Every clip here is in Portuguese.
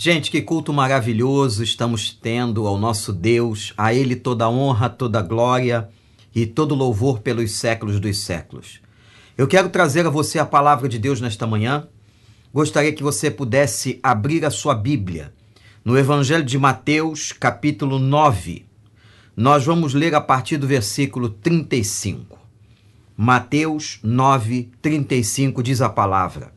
Gente, que culto maravilhoso estamos tendo ao nosso Deus, a Ele toda honra, toda glória e todo louvor pelos séculos dos séculos. Eu quero trazer a você a palavra de Deus nesta manhã. Gostaria que você pudesse abrir a sua Bíblia no Evangelho de Mateus, capítulo 9. Nós vamos ler a partir do versículo 35. Mateus 9, 35 diz a palavra.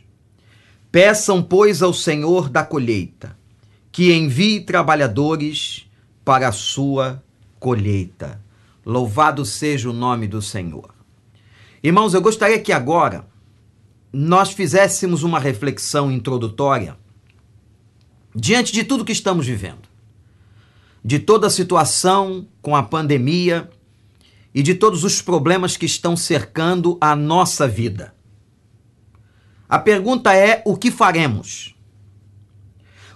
Peçam, pois, ao Senhor da colheita que envie trabalhadores para a sua colheita. Louvado seja o nome do Senhor. Irmãos, eu gostaria que agora nós fizéssemos uma reflexão introdutória diante de tudo que estamos vivendo, de toda a situação com a pandemia e de todos os problemas que estão cercando a nossa vida. A pergunta é: o que faremos?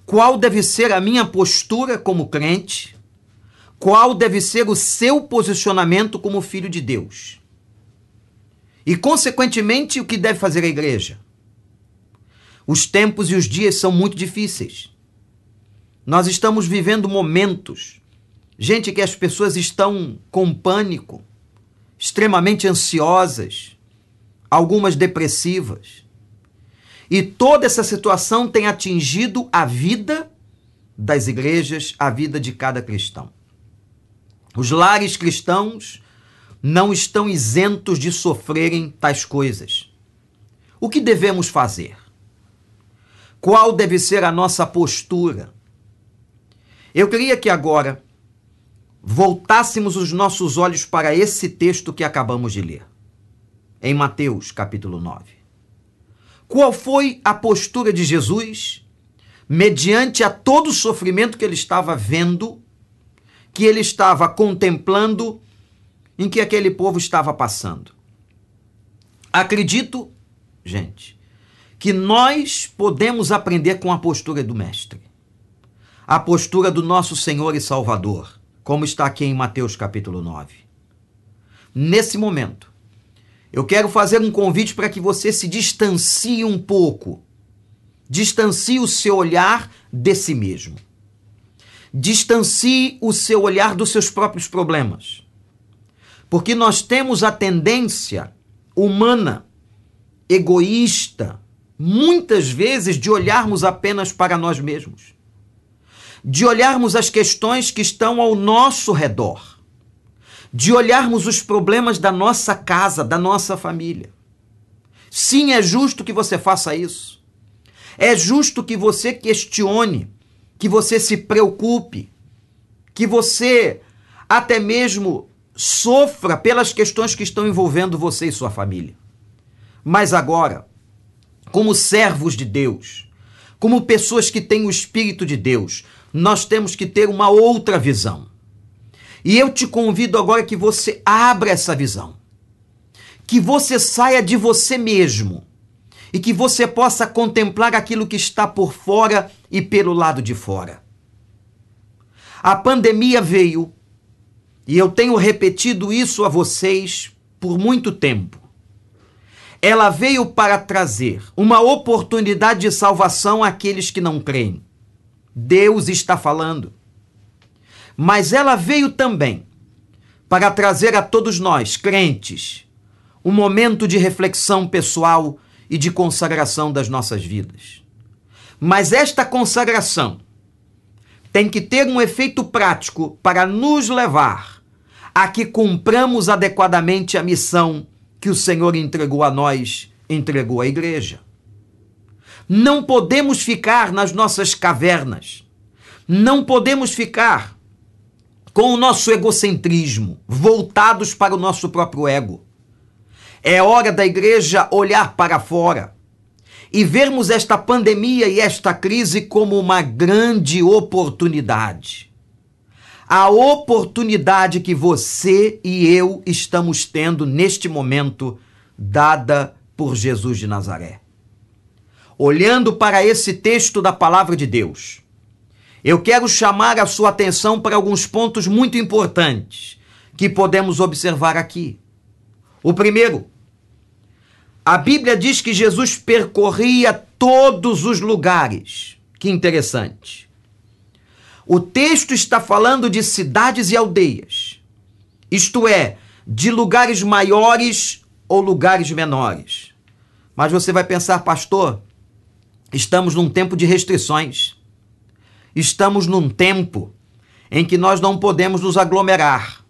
Qual deve ser a minha postura como crente? Qual deve ser o seu posicionamento como filho de Deus? E, consequentemente, o que deve fazer a igreja? Os tempos e os dias são muito difíceis. Nós estamos vivendo momentos Gente que as pessoas estão com pânico, extremamente ansiosas, algumas depressivas. E toda essa situação tem atingido a vida das igrejas, a vida de cada cristão. Os lares cristãos não estão isentos de sofrerem tais coisas. O que devemos fazer? Qual deve ser a nossa postura? Eu queria que agora voltássemos os nossos olhos para esse texto que acabamos de ler, em Mateus capítulo 9. Qual foi a postura de Jesus mediante a todo o sofrimento que ele estava vendo, que ele estava contemplando, em que aquele povo estava passando? Acredito, gente, que nós podemos aprender com a postura do Mestre, a postura do nosso Senhor e Salvador como está aqui em Mateus capítulo 9. Nesse momento, eu quero fazer um convite para que você se distancie um pouco. Distancie o seu olhar de si mesmo. Distancie o seu olhar dos seus próprios problemas. Porque nós temos a tendência humana, egoísta, muitas vezes de olharmos apenas para nós mesmos de olharmos as questões que estão ao nosso redor, de olharmos os problemas da nossa casa, da nossa família. Sim, é justo que você faça isso. É justo que você questione, que você se preocupe, que você até mesmo sofra pelas questões que estão envolvendo você e sua família. Mas agora, como servos de Deus, como pessoas que têm o Espírito de Deus, nós temos que ter uma outra visão. E eu te convido agora que você abra essa visão. Que você saia de você mesmo e que você possa contemplar aquilo que está por fora e pelo lado de fora. A pandemia veio e eu tenho repetido isso a vocês por muito tempo. Ela veio para trazer uma oportunidade de salvação àqueles que não creem. Deus está falando. Mas ela veio também para trazer a todos nós, crentes, um momento de reflexão pessoal e de consagração das nossas vidas. Mas esta consagração tem que ter um efeito prático para nos levar a que cumpramos adequadamente a missão que o Senhor entregou a nós, entregou à igreja. Não podemos ficar nas nossas cavernas. Não podemos ficar com o nosso egocentrismo, voltados para o nosso próprio ego. É hora da igreja olhar para fora e vermos esta pandemia e esta crise como uma grande oportunidade. A oportunidade que você e eu estamos tendo neste momento, dada por Jesus de Nazaré. Olhando para esse texto da palavra de Deus, eu quero chamar a sua atenção para alguns pontos muito importantes que podemos observar aqui. O primeiro, a Bíblia diz que Jesus percorria todos os lugares. Que interessante. O texto está falando de cidades e aldeias, isto é, de lugares maiores ou lugares menores. Mas você vai pensar, pastor, estamos num tempo de restrições. Estamos num tempo em que nós não podemos nos aglomerar.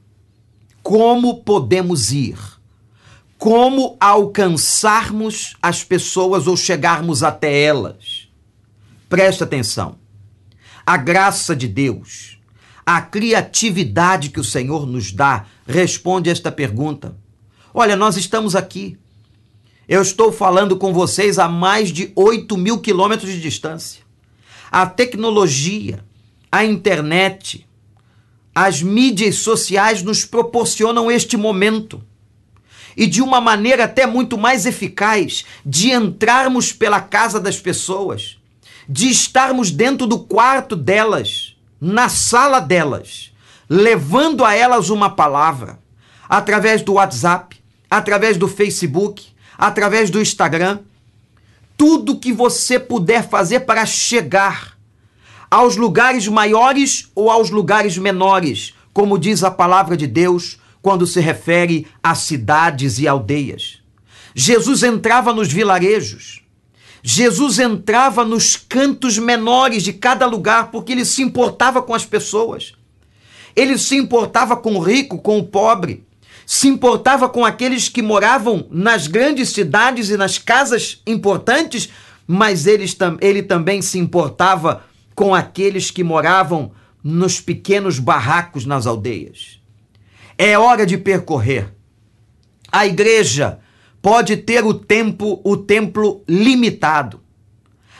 Como podemos ir? Como alcançarmos as pessoas ou chegarmos até elas? Preste atenção. A graça de Deus, a criatividade que o Senhor nos dá, responde esta pergunta. Olha, nós estamos aqui. Eu estou falando com vocês a mais de 8 mil quilômetros de distância. A tecnologia, a internet, as mídias sociais nos proporcionam este momento. E de uma maneira até muito mais eficaz de entrarmos pela casa das pessoas, de estarmos dentro do quarto delas, na sala delas, levando a elas uma palavra, através do WhatsApp, através do Facebook, através do Instagram tudo que você puder fazer para chegar aos lugares maiores ou aos lugares menores, como diz a palavra de Deus quando se refere a cidades e aldeias. Jesus entrava nos vilarejos. Jesus entrava nos cantos menores de cada lugar porque ele se importava com as pessoas. Ele se importava com o rico, com o pobre se importava com aqueles que moravam nas grandes cidades e nas casas importantes, mas eles, ele também se importava com aqueles que moravam nos pequenos barracos nas aldeias. É hora de percorrer. A igreja pode ter o tempo, o templo limitado.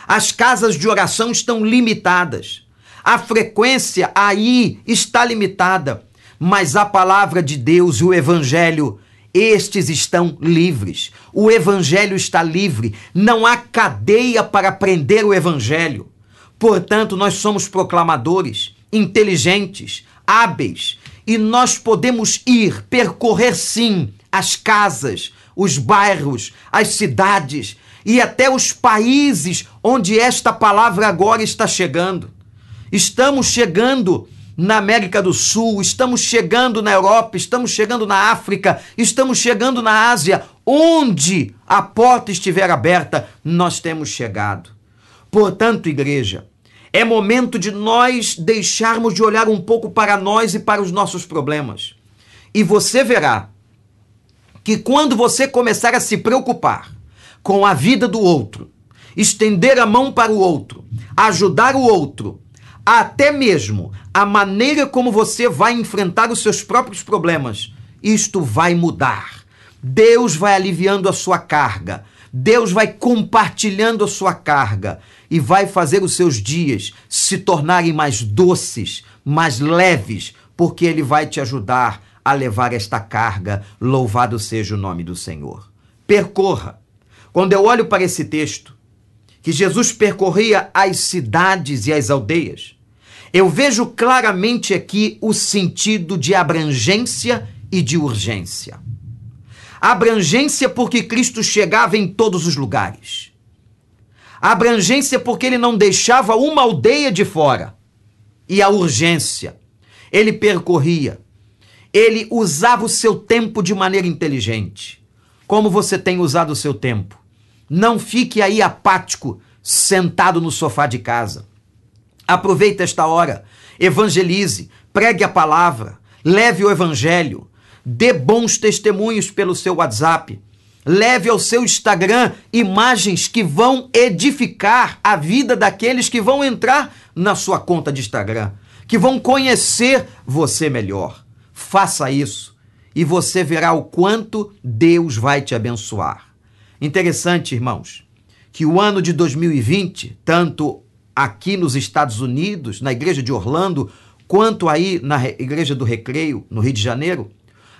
As casas de oração estão limitadas. A frequência aí está limitada mas a palavra de Deus e o Evangelho, estes estão livres. O Evangelho está livre. Não há cadeia para prender o Evangelho. Portanto, nós somos proclamadores, inteligentes, hábeis, e nós podemos ir, percorrer sim as casas, os bairros, as cidades e até os países onde esta palavra agora está chegando. Estamos chegando na América do Sul, estamos chegando na Europa, estamos chegando na África, estamos chegando na Ásia. Onde a porta estiver aberta, nós temos chegado. Portanto, igreja, é momento de nós deixarmos de olhar um pouco para nós e para os nossos problemas. E você verá que quando você começar a se preocupar com a vida do outro, estender a mão para o outro, ajudar o outro, até mesmo a maneira como você vai enfrentar os seus próprios problemas, isto vai mudar. Deus vai aliviando a sua carga. Deus vai compartilhando a sua carga e vai fazer os seus dias se tornarem mais doces, mais leves, porque Ele vai te ajudar a levar esta carga. Louvado seja o nome do Senhor. Percorra. Quando eu olho para esse texto, que Jesus percorria as cidades e as aldeias, eu vejo claramente aqui o sentido de abrangência e de urgência. Abrangência porque Cristo chegava em todos os lugares. Abrangência porque ele não deixava uma aldeia de fora. E a urgência. Ele percorria. Ele usava o seu tempo de maneira inteligente. Como você tem usado o seu tempo? Não fique aí apático, sentado no sofá de casa. Aproveite esta hora, evangelize, pregue a palavra, leve o evangelho, dê bons testemunhos pelo seu WhatsApp, leve ao seu Instagram imagens que vão edificar a vida daqueles que vão entrar na sua conta de Instagram, que vão conhecer você melhor. Faça isso e você verá o quanto Deus vai te abençoar. Interessante, irmãos, que o ano de 2020, tanto aqui nos Estados Unidos, na igreja de Orlando, quanto aí na igreja do Recreio, no Rio de Janeiro,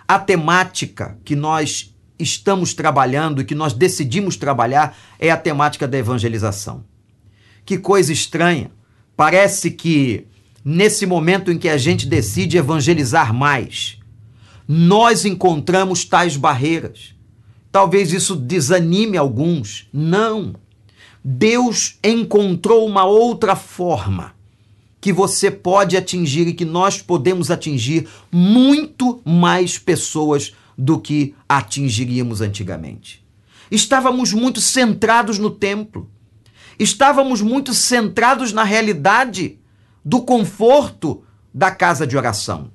a temática que nós estamos trabalhando e que nós decidimos trabalhar é a temática da evangelização. Que coisa estranha. Parece que nesse momento em que a gente decide evangelizar mais, nós encontramos tais barreiras. Talvez isso desanime alguns. Não. Deus encontrou uma outra forma que você pode atingir e que nós podemos atingir muito mais pessoas do que atingiríamos antigamente. Estávamos muito centrados no templo, estávamos muito centrados na realidade do conforto da casa de oração.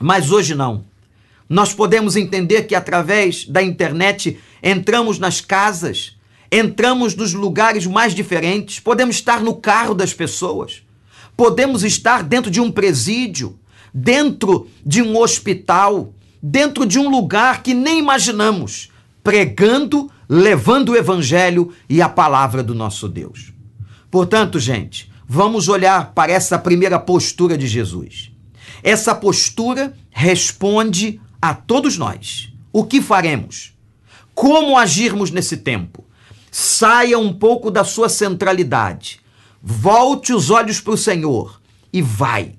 Mas hoje não. Nós podemos entender que através da internet entramos nas casas, entramos nos lugares mais diferentes, podemos estar no carro das pessoas, podemos estar dentro de um presídio, dentro de um hospital, dentro de um lugar que nem imaginamos, pregando, levando o evangelho e a palavra do nosso Deus. Portanto, gente, vamos olhar para essa primeira postura de Jesus. Essa postura responde a todos nós. O que faremos? Como agirmos nesse tempo? Saia um pouco da sua centralidade. Volte os olhos para o Senhor e vai.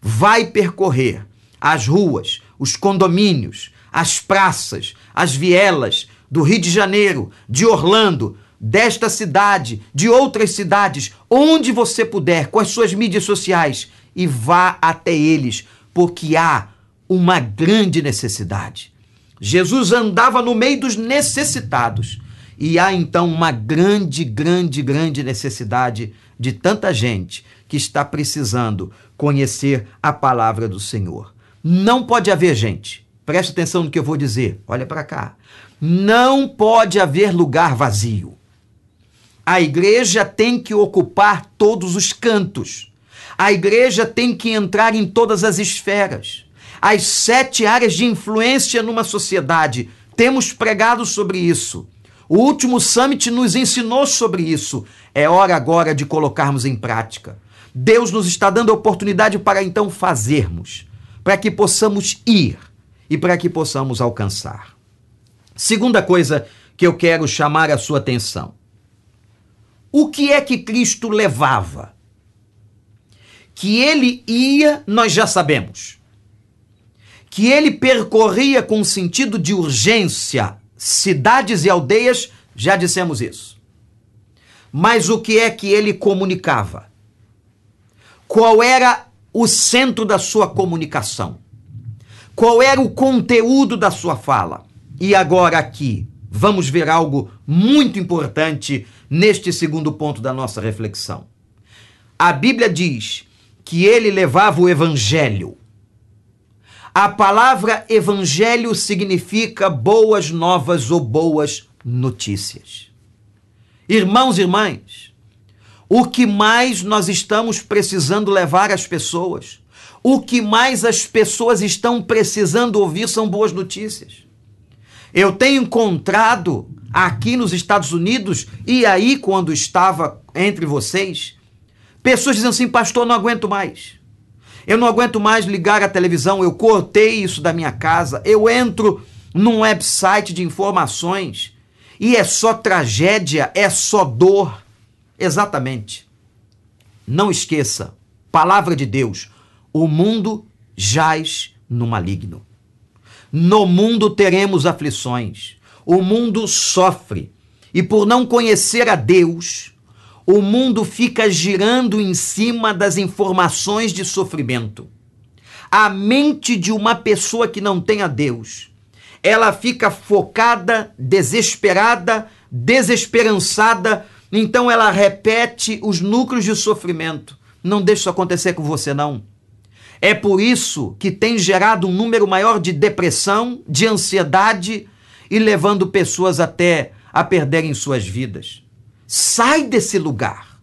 Vai percorrer as ruas, os condomínios, as praças, as vielas do Rio de Janeiro, de Orlando, desta cidade, de outras cidades, onde você puder, com as suas mídias sociais, e vá até eles, porque há uma grande necessidade. Jesus andava no meio dos necessitados e há então uma grande, grande, grande necessidade de tanta gente que está precisando conhecer a palavra do Senhor. Não pode haver gente, preste atenção no que eu vou dizer, olha para cá. Não pode haver lugar vazio. A igreja tem que ocupar todos os cantos. A igreja tem que entrar em todas as esferas. As sete áreas de influência numa sociedade. Temos pregado sobre isso. O último summit nos ensinou sobre isso. É hora agora de colocarmos em prática. Deus nos está dando a oportunidade para então fazermos, para que possamos ir e para que possamos alcançar. Segunda coisa que eu quero chamar a sua atenção. O que é que Cristo levava? Que ele ia, nós já sabemos. Que ele percorria com sentido de urgência cidades e aldeias, já dissemos isso. Mas o que é que ele comunicava? Qual era o centro da sua comunicação? Qual era o conteúdo da sua fala? E agora aqui, vamos ver algo muito importante neste segundo ponto da nossa reflexão. A Bíblia diz que ele levava o evangelho. A palavra evangelho significa boas novas ou boas notícias. Irmãos e irmãs, o que mais nós estamos precisando levar às pessoas, o que mais as pessoas estão precisando ouvir são boas notícias. Eu tenho encontrado aqui nos Estados Unidos e aí quando estava entre vocês, pessoas dizendo assim: "Pastor, não aguento mais. Eu não aguento mais ligar a televisão, eu cortei isso da minha casa, eu entro num website de informações e é só tragédia, é só dor. Exatamente. Não esqueça, palavra de Deus, o mundo jaz no maligno. No mundo teremos aflições, o mundo sofre, e por não conhecer a Deus, o mundo fica girando em cima das informações de sofrimento. A mente de uma pessoa que não tem a Deus, ela fica focada, desesperada, desesperançada, então ela repete os núcleos de sofrimento. Não deixe isso acontecer com você, não. É por isso que tem gerado um número maior de depressão, de ansiedade e levando pessoas até a perderem suas vidas. Sai desse lugar.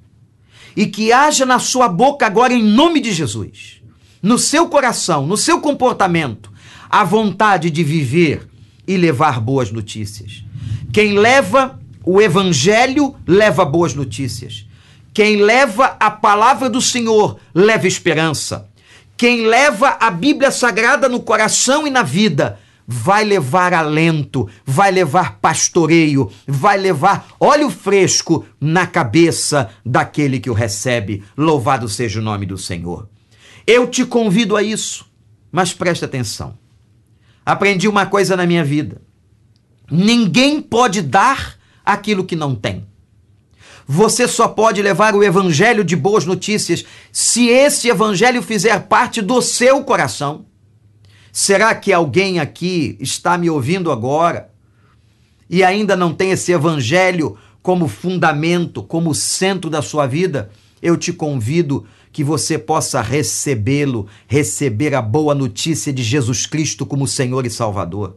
E que haja na sua boca agora, em nome de Jesus, no seu coração, no seu comportamento, a vontade de viver e levar boas notícias. Quem leva o evangelho leva boas notícias. Quem leva a palavra do Senhor leva esperança. Quem leva a Bíblia Sagrada no coração e na vida vai levar alento, vai levar pastoreio, vai levar óleo fresco na cabeça daquele que o recebe. Louvado seja o nome do Senhor. Eu te convido a isso, mas preste atenção. Aprendi uma coisa na minha vida: ninguém pode dar aquilo que não tem. Você só pode levar o evangelho de boas notícias se esse evangelho fizer parte do seu coração. Será que alguém aqui está me ouvindo agora e ainda não tem esse evangelho como fundamento, como centro da sua vida? Eu te convido que você possa recebê-lo, receber a boa notícia de Jesus Cristo como Senhor e Salvador.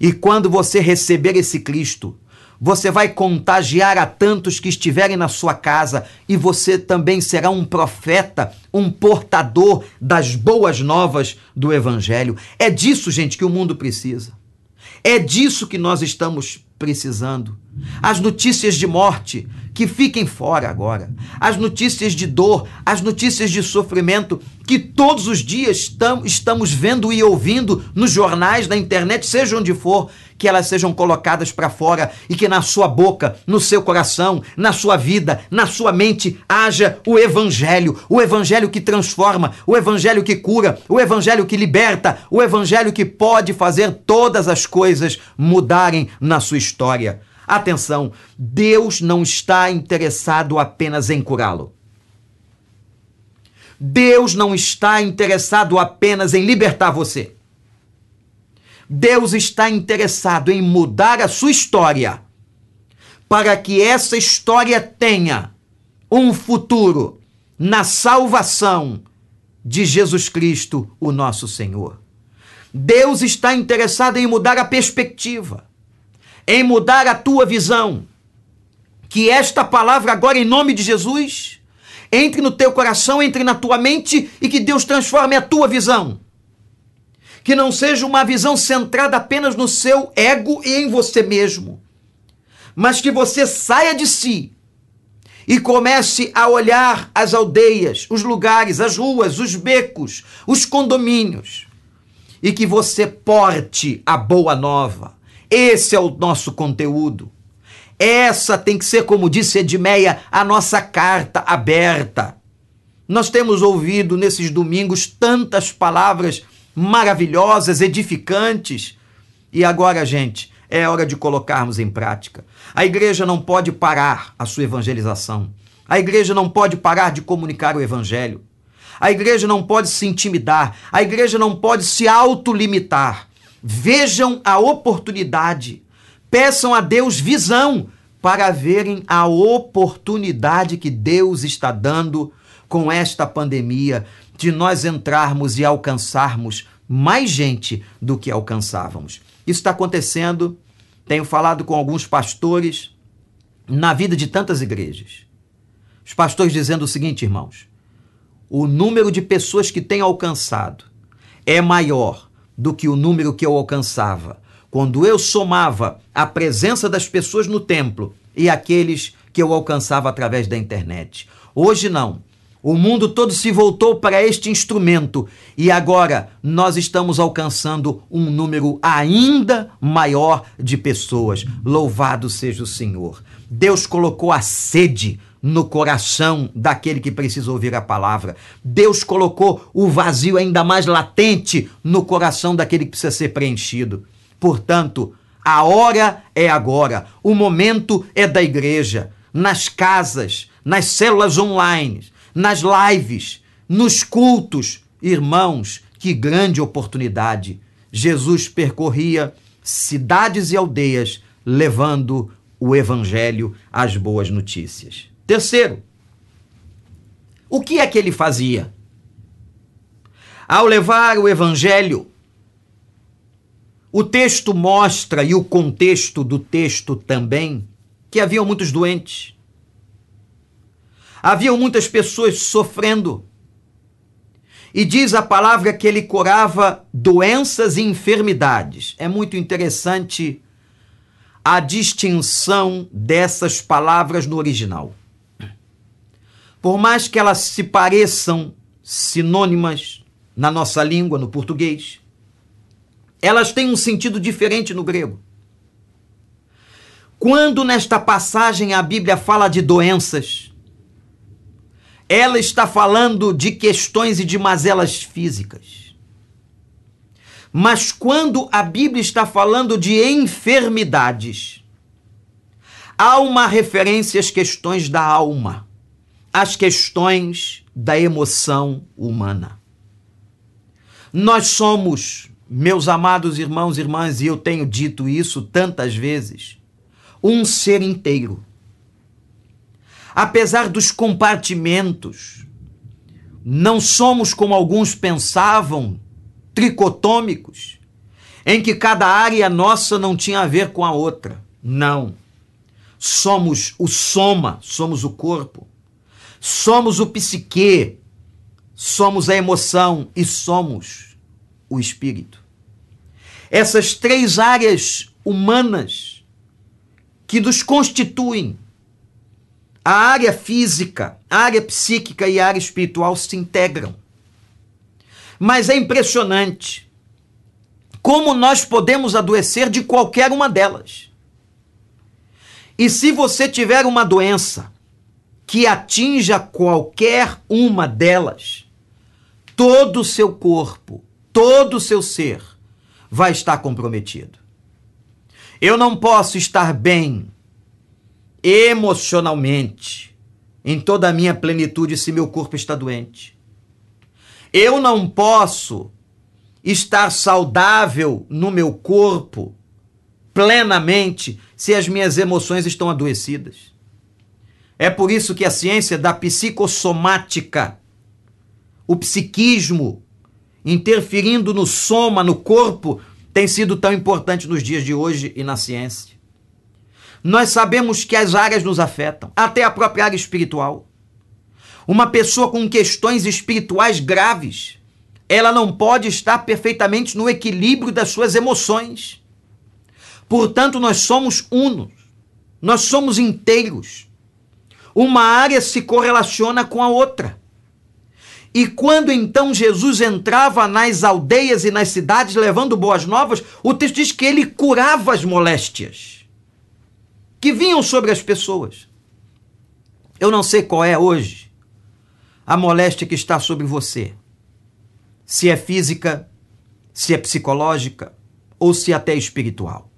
E quando você receber esse Cristo, você vai contagiar a tantos que estiverem na sua casa e você também será um profeta, um portador das boas novas do Evangelho. É disso, gente, que o mundo precisa. É disso que nós estamos precisando. As notícias de morte, que fiquem fora agora. As notícias de dor, as notícias de sofrimento, que todos os dias tam, estamos vendo e ouvindo nos jornais, na internet, seja onde for, que elas sejam colocadas para fora e que na sua boca, no seu coração, na sua vida, na sua mente haja o evangelho, o evangelho que transforma, o evangelho que cura, o evangelho que liberta, o evangelho que pode fazer todas as coisas mudarem na sua história. Atenção, Deus não está interessado apenas em curá-lo. Deus não está interessado apenas em libertar você. Deus está interessado em mudar a sua história para que essa história tenha um futuro na salvação de Jesus Cristo, o nosso Senhor. Deus está interessado em mudar a perspectiva, em mudar a tua visão. Que esta palavra, agora em nome de Jesus, entre no teu coração, entre na tua mente e que Deus transforme a tua visão que não seja uma visão centrada apenas no seu ego e em você mesmo, mas que você saia de si e comece a olhar as aldeias, os lugares, as ruas, os becos, os condomínios e que você porte a boa nova. Esse é o nosso conteúdo. Essa tem que ser, como disse Edmeia, a nossa carta aberta. Nós temos ouvido nesses domingos tantas palavras maravilhosas, edificantes. E agora, gente, é hora de colocarmos em prática. A igreja não pode parar a sua evangelização. A igreja não pode parar de comunicar o evangelho. A igreja não pode se intimidar. A igreja não pode se autolimitar. Vejam a oportunidade. Peçam a Deus visão para verem a oportunidade que Deus está dando com esta pandemia de nós entrarmos e alcançarmos mais gente do que alcançávamos. Isso está acontecendo, tenho falado com alguns pastores na vida de tantas igrejas. Os pastores dizendo o seguinte, irmãos: o número de pessoas que tenho alcançado é maior do que o número que eu alcançava quando eu somava a presença das pessoas no templo e aqueles que eu alcançava através da internet. Hoje não. O mundo todo se voltou para este instrumento e agora nós estamos alcançando um número ainda maior de pessoas. Louvado seja o Senhor. Deus colocou a sede no coração daquele que precisa ouvir a palavra. Deus colocou o vazio ainda mais latente no coração daquele que precisa ser preenchido. Portanto, a hora é agora, o momento é da igreja, nas casas, nas células online nas lives, nos cultos. Irmãos, que grande oportunidade! Jesus percorria cidades e aldeias levando o evangelho, as boas notícias. Terceiro, o que é que ele fazia? Ao levar o evangelho, o texto mostra, e o contexto do texto também, que havia muitos doentes. Haviam muitas pessoas sofrendo. E diz a palavra que ele curava doenças e enfermidades. É muito interessante a distinção dessas palavras no original. Por mais que elas se pareçam sinônimas na nossa língua, no português, elas têm um sentido diferente no grego. Quando nesta passagem a Bíblia fala de doenças, ela está falando de questões e de mazelas físicas. Mas quando a Bíblia está falando de enfermidades, há uma referência às questões da alma, às questões da emoção humana. Nós somos, meus amados irmãos e irmãs, e eu tenho dito isso tantas vezes, um ser inteiro. Apesar dos compartimentos, não somos como alguns pensavam, tricotômicos, em que cada área nossa não tinha a ver com a outra. Não. Somos o soma, somos o corpo. Somos o psique, somos a emoção e somos o espírito. Essas três áreas humanas que nos constituem. A área física, a área psíquica e a área espiritual se integram. Mas é impressionante como nós podemos adoecer de qualquer uma delas. E se você tiver uma doença que atinja qualquer uma delas, todo o seu corpo, todo o seu ser vai estar comprometido. Eu não posso estar bem emocionalmente em toda a minha plenitude se meu corpo está doente. Eu não posso estar saudável no meu corpo plenamente se as minhas emoções estão adoecidas. É por isso que a ciência da psicossomática, o psiquismo, interferindo no soma, no corpo, tem sido tão importante nos dias de hoje e na ciência. Nós sabemos que as áreas nos afetam, até a própria área espiritual. Uma pessoa com questões espirituais graves, ela não pode estar perfeitamente no equilíbrio das suas emoções. Portanto, nós somos unos, nós somos inteiros. Uma área se correlaciona com a outra. E quando então Jesus entrava nas aldeias e nas cidades levando boas novas, o texto diz que ele curava as moléstias que vinham sobre as pessoas. Eu não sei qual é hoje a moléstia que está sobre você. Se é física, se é psicológica ou se é até espiritual.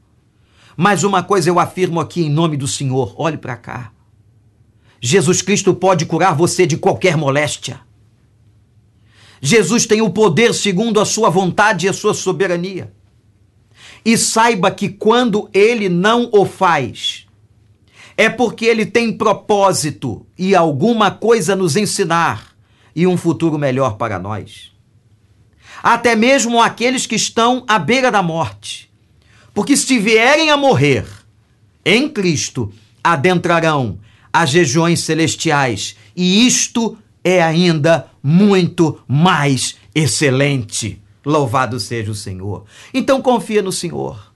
Mas uma coisa eu afirmo aqui em nome do Senhor: olhe para cá. Jesus Cristo pode curar você de qualquer moléstia. Jesus tem o poder segundo a sua vontade e a sua soberania. E saiba que quando ele não o faz, é porque ele tem propósito e alguma coisa nos ensinar e um futuro melhor para nós. Até mesmo aqueles que estão à beira da morte. Porque se vierem a morrer em Cristo, adentrarão as regiões celestiais, e isto é ainda muito mais excelente. Louvado seja o Senhor. Então confia no Senhor.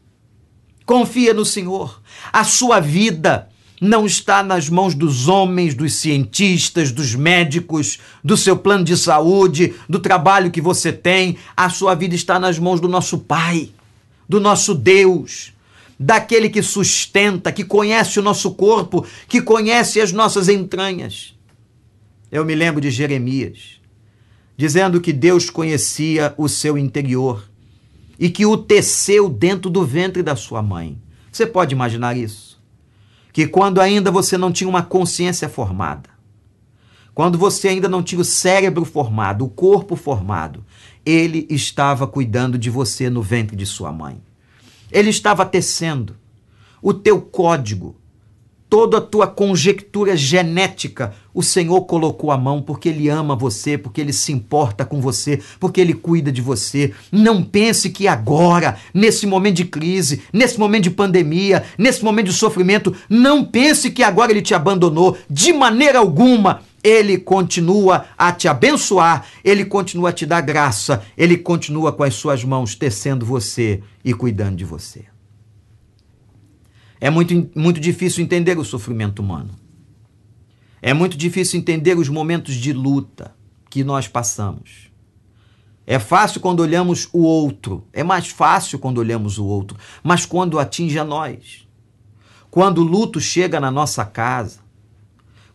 Confia no Senhor. A sua vida não está nas mãos dos homens, dos cientistas, dos médicos, do seu plano de saúde, do trabalho que você tem. A sua vida está nas mãos do nosso Pai, do nosso Deus, daquele que sustenta, que conhece o nosso corpo, que conhece as nossas entranhas. Eu me lembro de Jeremias, dizendo que Deus conhecia o seu interior e que o teceu dentro do ventre da sua mãe. Você pode imaginar isso? Que quando ainda você não tinha uma consciência formada, quando você ainda não tinha o cérebro formado, o corpo formado, ele estava cuidando de você no ventre de sua mãe. Ele estava tecendo o teu código, toda a tua conjectura genética, o Senhor colocou a mão porque Ele ama você, porque Ele se importa com você, porque Ele cuida de você. Não pense que agora, nesse momento de crise, nesse momento de pandemia, nesse momento de sofrimento, não pense que agora Ele te abandonou. De maneira alguma. Ele continua a te abençoar, ele continua a te dar graça, ele continua com as suas mãos tecendo você e cuidando de você. É muito, muito difícil entender o sofrimento humano. É muito difícil entender os momentos de luta que nós passamos. É fácil quando olhamos o outro, é mais fácil quando olhamos o outro, mas quando atinge a nós, quando o luto chega na nossa casa,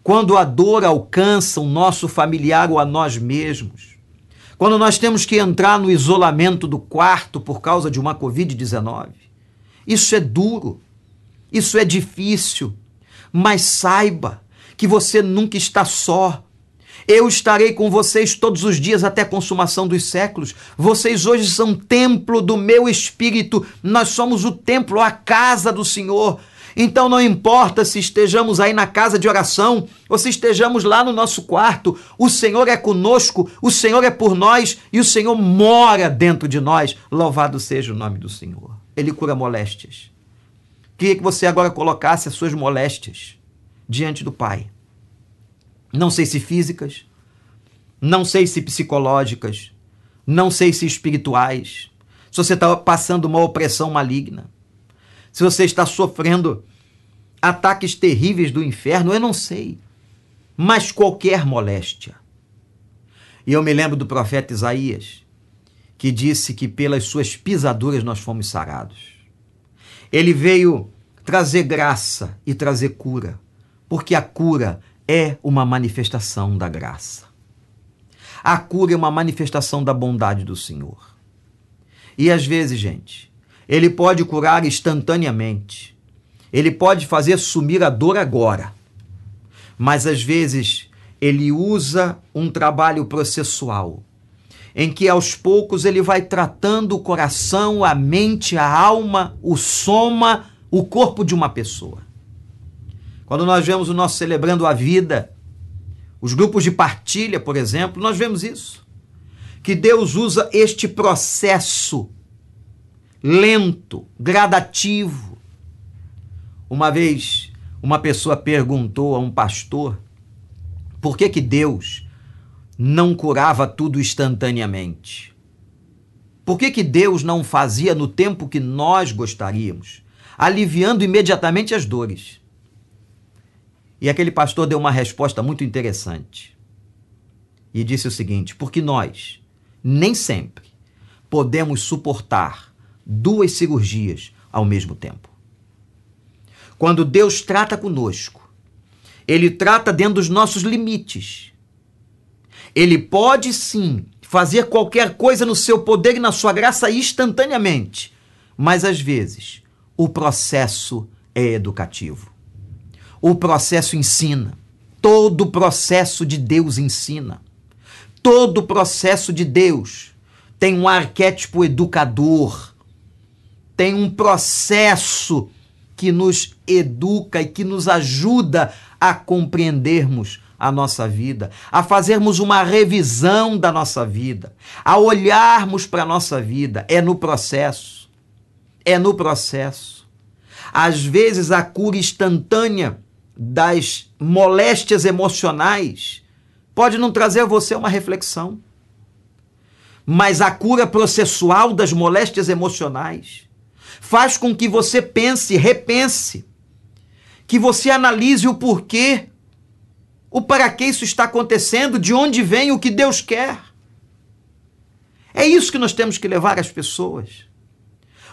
quando a dor alcança o nosso familiar ou a nós mesmos, quando nós temos que entrar no isolamento do quarto por causa de uma Covid-19, isso é duro, isso é difícil, mas saiba que você nunca está só. Eu estarei com vocês todos os dias até a consumação dos séculos. Vocês hoje são templo do meu espírito. Nós somos o templo, a casa do Senhor. Então não importa se estejamos aí na casa de oração ou se estejamos lá no nosso quarto, o Senhor é conosco, o Senhor é por nós e o Senhor mora dentro de nós. Louvado seja o nome do Senhor. Ele cura moléstias. Queria que você agora colocasse as suas moléstias diante do Pai. Não sei se físicas, não sei se psicológicas, não sei se espirituais. Se você está passando uma opressão maligna, se você está sofrendo ataques terríveis do inferno, eu não sei. Mas qualquer moléstia. E eu me lembro do profeta Isaías, que disse que pelas suas pisaduras nós fomos sarados. Ele veio trazer graça e trazer cura porque a cura é uma manifestação da graça. A cura é uma manifestação da bondade do Senhor. E às vezes, gente, ele pode curar instantaneamente. Ele pode fazer sumir a dor agora. Mas às vezes ele usa um trabalho processual, em que aos poucos ele vai tratando o coração, a mente, a alma, o soma, o corpo de uma pessoa. Quando nós vemos o nosso celebrando a vida, os grupos de partilha, por exemplo, nós vemos isso. Que Deus usa este processo lento, gradativo. Uma vez, uma pessoa perguntou a um pastor por que, que Deus não curava tudo instantaneamente. Por que, que Deus não fazia no tempo que nós gostaríamos, aliviando imediatamente as dores? E aquele pastor deu uma resposta muito interessante. E disse o seguinte: porque nós, nem sempre, podemos suportar duas cirurgias ao mesmo tempo. Quando Deus trata conosco, Ele trata dentro dos nossos limites. Ele pode sim fazer qualquer coisa no seu poder e na sua graça instantaneamente, mas às vezes o processo é educativo. O processo ensina. Todo processo de Deus ensina. Todo processo de Deus tem um arquétipo educador, tem um processo que nos educa e que nos ajuda a compreendermos a nossa vida, a fazermos uma revisão da nossa vida, a olharmos para a nossa vida. É no processo. É no processo. Às vezes a cura instantânea das moléstias emocionais pode não trazer a você uma reflexão. Mas a cura processual das moléstias emocionais faz com que você pense, repense, que você analise o porquê, o para que isso está acontecendo, de onde vem o que Deus quer. É isso que nós temos que levar às pessoas.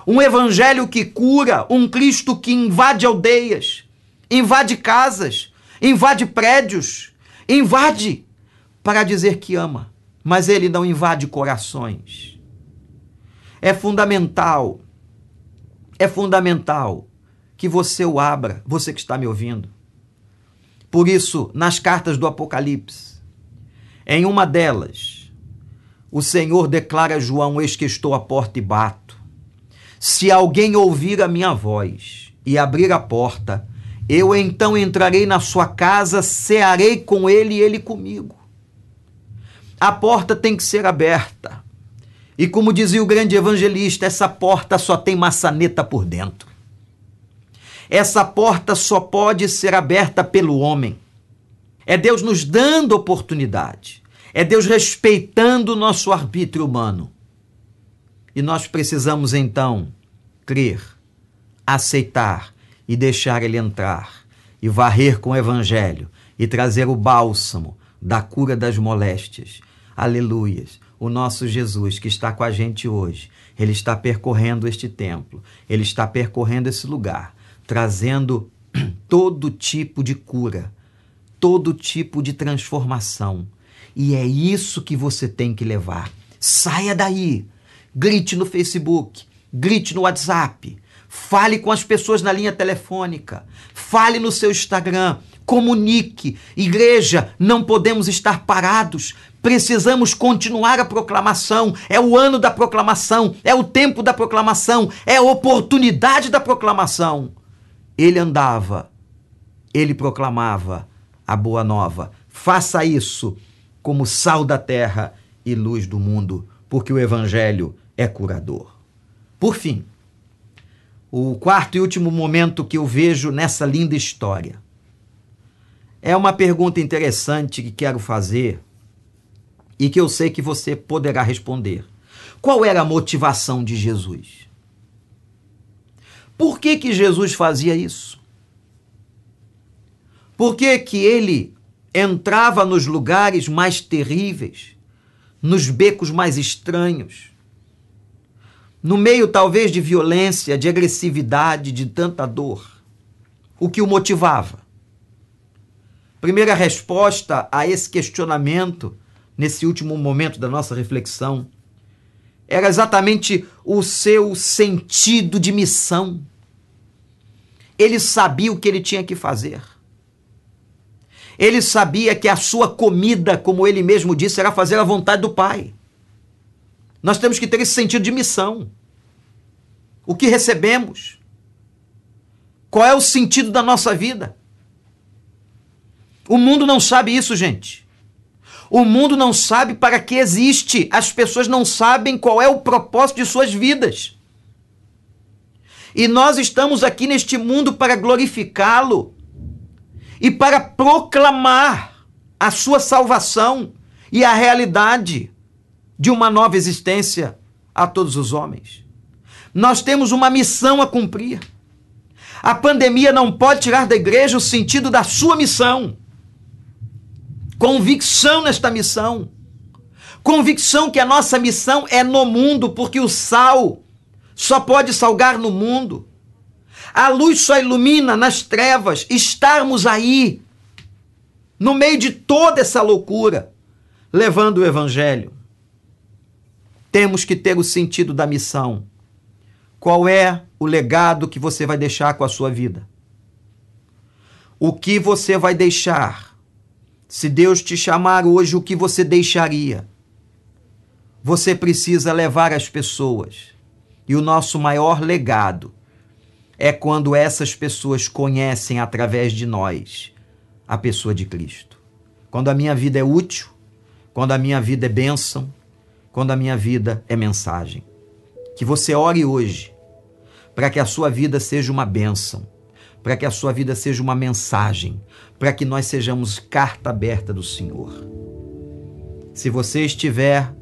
Um evangelho que cura, um Cristo que invade aldeias, invade casas, invade prédios, invade para dizer que ama, mas ele não invade corações. É fundamental, é fundamental que você o abra, você que está me ouvindo. Por isso, nas cartas do Apocalipse, em uma delas, o Senhor declara a João: Eis que estou à porta e bato. Se alguém ouvir a minha voz e abrir a porta, eu então entrarei na sua casa, cearei com ele e ele comigo. A porta tem que ser aberta. E como dizia o grande evangelista, essa porta só tem maçaneta por dentro. Essa porta só pode ser aberta pelo homem. É Deus nos dando oportunidade. É Deus respeitando o nosso arbítrio humano. E nós precisamos então crer, aceitar e deixar ele entrar e varrer com o evangelho e trazer o bálsamo da cura das moléstias. Aleluias. O nosso Jesus que está com a gente hoje, ele está percorrendo este templo, ele está percorrendo esse lugar, trazendo todo tipo de cura, todo tipo de transformação. E é isso que você tem que levar. Saia daí. Grite no Facebook, grite no WhatsApp, fale com as pessoas na linha telefônica, fale no seu Instagram, comunique. Igreja, não podemos estar parados. Precisamos continuar a proclamação. É o ano da proclamação, é o tempo da proclamação, é a oportunidade da proclamação. Ele andava, ele proclamava a boa nova. Faça isso como sal da terra e luz do mundo, porque o evangelho é curador. Por fim, o quarto e último momento que eu vejo nessa linda história é uma pergunta interessante que quero fazer e que eu sei que você poderá responder. Qual era a motivação de Jesus? Por que, que Jesus fazia isso? Por que, que ele entrava nos lugares mais terríveis, nos becos mais estranhos, no meio talvez de violência, de agressividade, de tanta dor? O que o motivava? Primeira resposta a esse questionamento, nesse último momento da nossa reflexão, era exatamente o seu sentido de missão. Ele sabia o que ele tinha que fazer. Ele sabia que a sua comida, como ele mesmo disse, era fazer a vontade do Pai. Nós temos que ter esse sentido de missão. O que recebemos? Qual é o sentido da nossa vida? O mundo não sabe isso, gente. O mundo não sabe para que existe. As pessoas não sabem qual é o propósito de suas vidas. E nós estamos aqui neste mundo para glorificá-lo e para proclamar a sua salvação e a realidade de uma nova existência a todos os homens. Nós temos uma missão a cumprir. A pandemia não pode tirar da igreja o sentido da sua missão convicção nesta missão. Convicção que a nossa missão é no mundo, porque o sal só pode salgar no mundo. A luz só ilumina nas trevas. Estarmos aí, no meio de toda essa loucura, levando o evangelho. Temos que ter o sentido da missão. Qual é o legado que você vai deixar com a sua vida? O que você vai deixar se Deus te chamar hoje, o que você deixaria? Você precisa levar as pessoas. E o nosso maior legado é quando essas pessoas conhecem através de nós a pessoa de Cristo. Quando a minha vida é útil, quando a minha vida é bênção, quando a minha vida é mensagem. Que você ore hoje para que a sua vida seja uma bênção para que a sua vida seja uma mensagem, para que nós sejamos carta aberta do Senhor. Se você estiver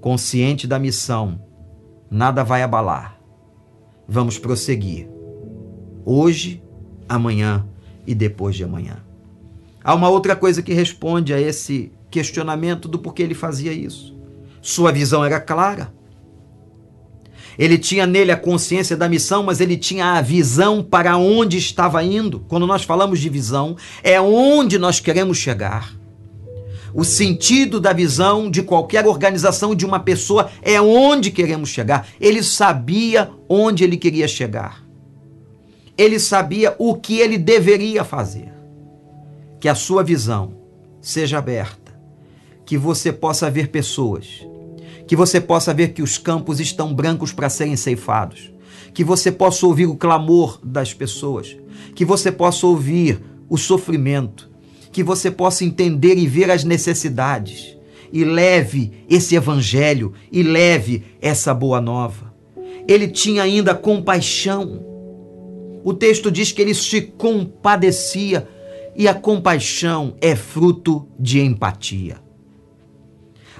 consciente da missão, nada vai abalar. Vamos prosseguir. Hoje, amanhã e depois de amanhã. Há uma outra coisa que responde a esse questionamento do porquê ele fazia isso. Sua visão era clara. Ele tinha nele a consciência da missão, mas ele tinha a visão para onde estava indo. Quando nós falamos de visão, é onde nós queremos chegar. O sentido da visão de qualquer organização, de uma pessoa, é onde queremos chegar. Ele sabia onde ele queria chegar. Ele sabia o que ele deveria fazer. Que a sua visão seja aberta, que você possa ver pessoas. Que você possa ver que os campos estão brancos para serem ceifados, que você possa ouvir o clamor das pessoas, que você possa ouvir o sofrimento, que você possa entender e ver as necessidades. E leve esse evangelho. E leve essa boa nova. Ele tinha ainda compaixão. O texto diz que ele se compadecia e a compaixão é fruto de empatia.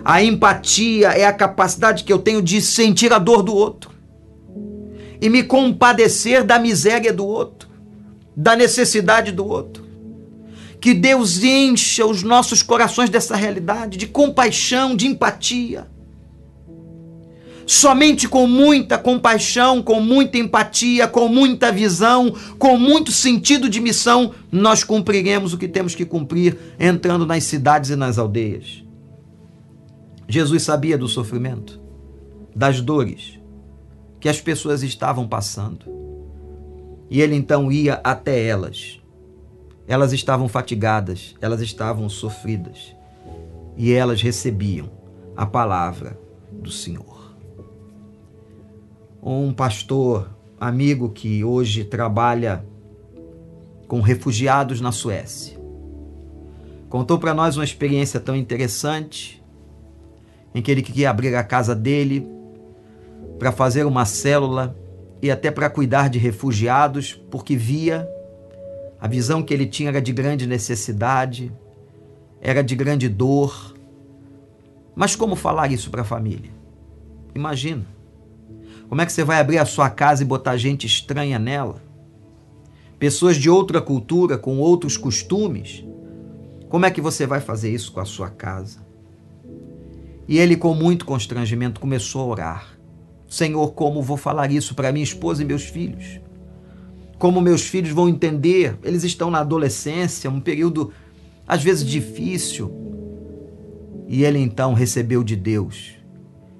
A empatia é a capacidade que eu tenho de sentir a dor do outro e me compadecer da miséria do outro. da necessidade do outro. Que Deus encha os nossos corações dessa realidade, de compaixão, de empatia. Somente com muita compaixão, com muita empatia, com muita visão, com muito sentido de missão, nós cumpriremos o que temos que cumprir entrando nas cidades e nas aldeias. Jesus sabia do sofrimento, das dores que as pessoas estavam passando. E ele então ia até elas. Elas estavam fatigadas, elas estavam sofridas. E elas recebiam a palavra do Senhor um pastor amigo que hoje trabalha com refugiados na Suécia. Contou para nós uma experiência tão interessante em que ele queria abrir a casa dele para fazer uma célula e até para cuidar de refugiados, porque via a visão que ele tinha era de grande necessidade, era de grande dor. Mas como falar isso para a família? Imagina. Como é que você vai abrir a sua casa e botar gente estranha nela? Pessoas de outra cultura, com outros costumes? Como é que você vai fazer isso com a sua casa? E ele, com muito constrangimento, começou a orar. Senhor, como vou falar isso para minha esposa e meus filhos? Como meus filhos vão entender? Eles estão na adolescência, um período às vezes difícil. E ele então recebeu de Deus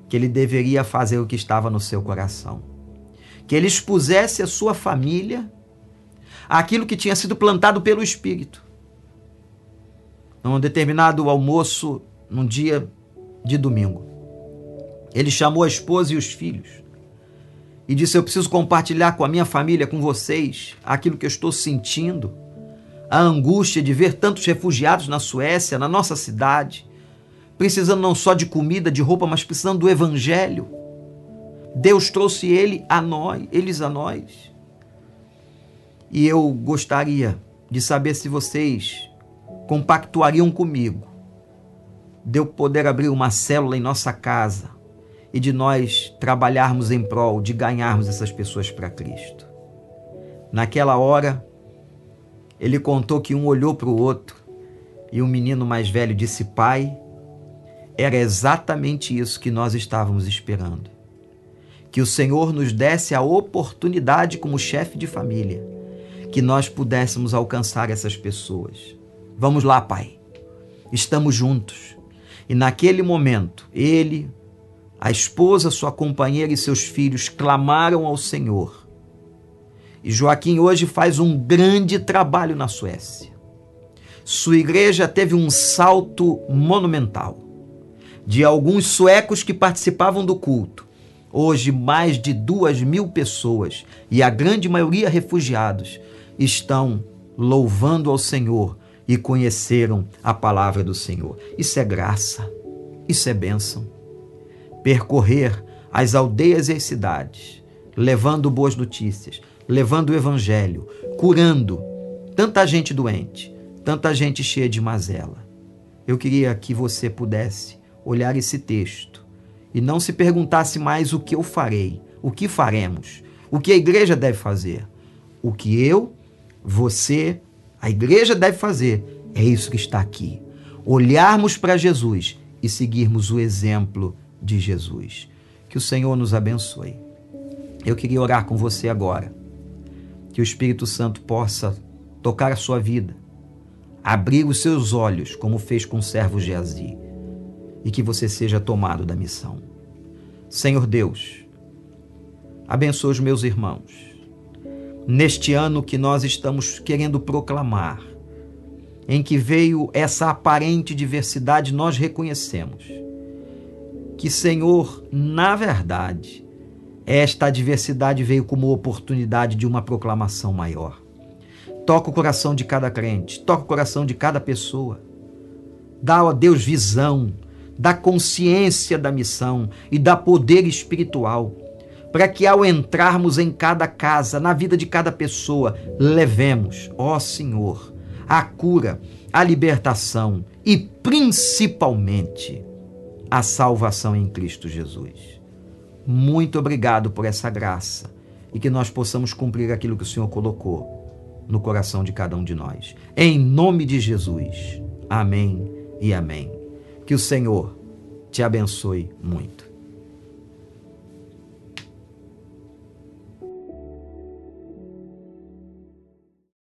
que ele deveria fazer o que estava no seu coração. Que ele expusesse a sua família aquilo que tinha sido plantado pelo Espírito. Num determinado almoço, num dia de domingo, ele chamou a esposa e os filhos e disse: Eu preciso compartilhar com a minha família, com vocês, aquilo que eu estou sentindo, a angústia de ver tantos refugiados na Suécia, na nossa cidade precisando não só de comida, de roupa, mas precisando do evangelho. Deus trouxe ele a nós, eles a nós. E eu gostaria de saber se vocês compactuariam comigo de eu poder abrir uma célula em nossa casa e de nós trabalharmos em prol de ganharmos essas pessoas para Cristo. Naquela hora, ele contou que um olhou para o outro e o menino mais velho disse: Pai, era exatamente isso que nós estávamos esperando. Que o Senhor nos desse a oportunidade, como chefe de família, que nós pudéssemos alcançar essas pessoas. Vamos lá, Pai. Estamos juntos. E naquele momento, ele, a esposa, sua companheira e seus filhos clamaram ao Senhor. E Joaquim hoje faz um grande trabalho na Suécia. Sua igreja teve um salto monumental de alguns suecos que participavam do culto. Hoje, mais de duas mil pessoas, e a grande maioria refugiados, estão louvando ao Senhor e conheceram a palavra do Senhor. Isso é graça, isso é bênção. Percorrer as aldeias e as cidades, levando boas notícias, levando o evangelho, curando tanta gente doente, tanta gente cheia de mazela. Eu queria que você pudesse olhar esse texto e não se perguntasse mais o que eu farei, o que faremos, o que a igreja deve fazer. O que eu, você, a igreja deve fazer é isso que está aqui. Olharmos para Jesus e seguirmos o exemplo de Jesus. Que o Senhor nos abençoe. Eu queria orar com você agora. Que o Espírito Santo possa tocar a sua vida, abrir os seus olhos, como fez com o servo Geazi e que você seja tomado da missão. Senhor Deus, abençoa os meus irmãos. Neste ano que nós estamos querendo proclamar, em que veio essa aparente diversidade, nós reconhecemos que, Senhor, na verdade, esta diversidade veio como oportunidade de uma proclamação maior. Toca o coração de cada crente, toca o coração de cada pessoa. Dá a Deus visão, da consciência da missão e da poder espiritual, para que ao entrarmos em cada casa, na vida de cada pessoa, levemos, ó Senhor, a cura, a libertação e principalmente a salvação em Cristo Jesus. Muito obrigado por essa graça e que nós possamos cumprir aquilo que o Senhor colocou no coração de cada um de nós. Em nome de Jesus. Amém e amém. Que o Senhor te abençoe muito.